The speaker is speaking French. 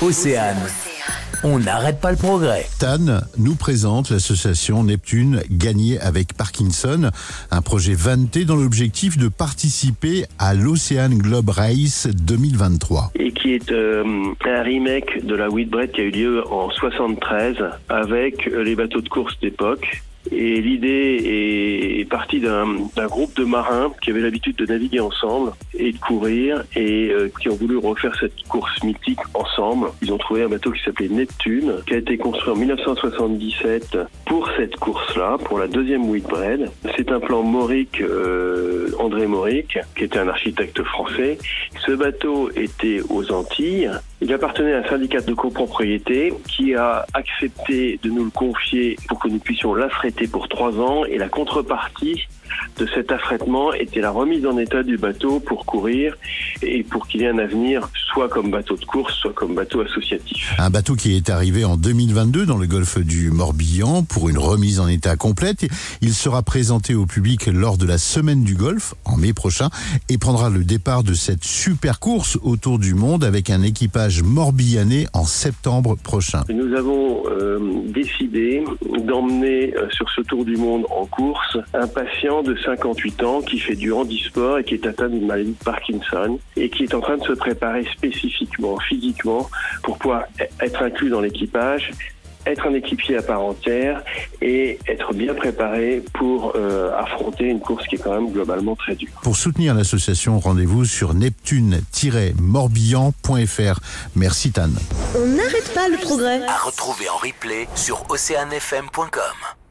Océane. On n'arrête pas le progrès. Tan nous présente l'association Neptune Gagné avec Parkinson, un projet vanté dans l'objectif de participer à l'Ocean Globe Race 2023. et qui est euh, un remake de la Whitbread qui a eu lieu en 73 avec les bateaux de course d'époque. Et l'idée est, partie d'un d'un groupe de marins qui avaient l'habitude de naviguer ensemble et de courir et euh, qui ont voulu refaire cette course mythique ensemble. Ils ont trouvé un bateau qui s'appelait Neptune, qui a été construit en 1977 pour cette course-là, pour la deuxième Whitbread. C'est un plan Mauric, euh, André Mauric, qui était un architecte français. Ce bateau était aux Antilles. Il appartenait à un syndicat de copropriété qui a accepté de nous le confier pour que nous puissions l'affréter pour trois ans et la contrepartie de cet affrètement était la remise en état du bateau pour courir et pour qu'il ait un avenir soit comme bateau de course, soit comme bateau associatif. Un bateau qui est arrivé en 2022 dans le golfe du Morbihan pour une remise en état complète. Il sera présenté au public lors de la semaine du golfe en mai prochain et prendra le départ de cette super course autour du monde avec un équipage morbihanais en septembre prochain. Nous avons euh, décidé d'emmener euh, sur ce tour du monde en course un patient de 58 ans qui fait du handisport et qui est atteint d'une maladie de Parkinson et qui est en train de se préparer spécifiquement, physiquement, pour pouvoir e- être inclus dans l'équipage être un équipier à part entière et être bien préparé pour euh, affronter une course qui est quand même globalement très dure. Pour soutenir l'association, rendez-vous sur neptune-morbihan.fr. Merci Tan. On n'arrête pas le progrès. À retrouver en replay sur oceanfm.com.